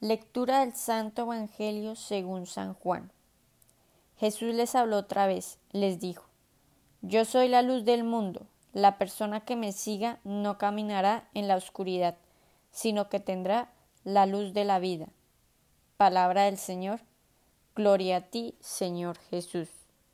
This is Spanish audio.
Lectura del Santo Evangelio según San Juan. Jesús les habló otra vez, les dijo, Yo soy la luz del mundo, la persona que me siga no caminará en la oscuridad, sino que tendrá la luz de la vida. Palabra del Señor. Gloria a ti, Señor Jesús.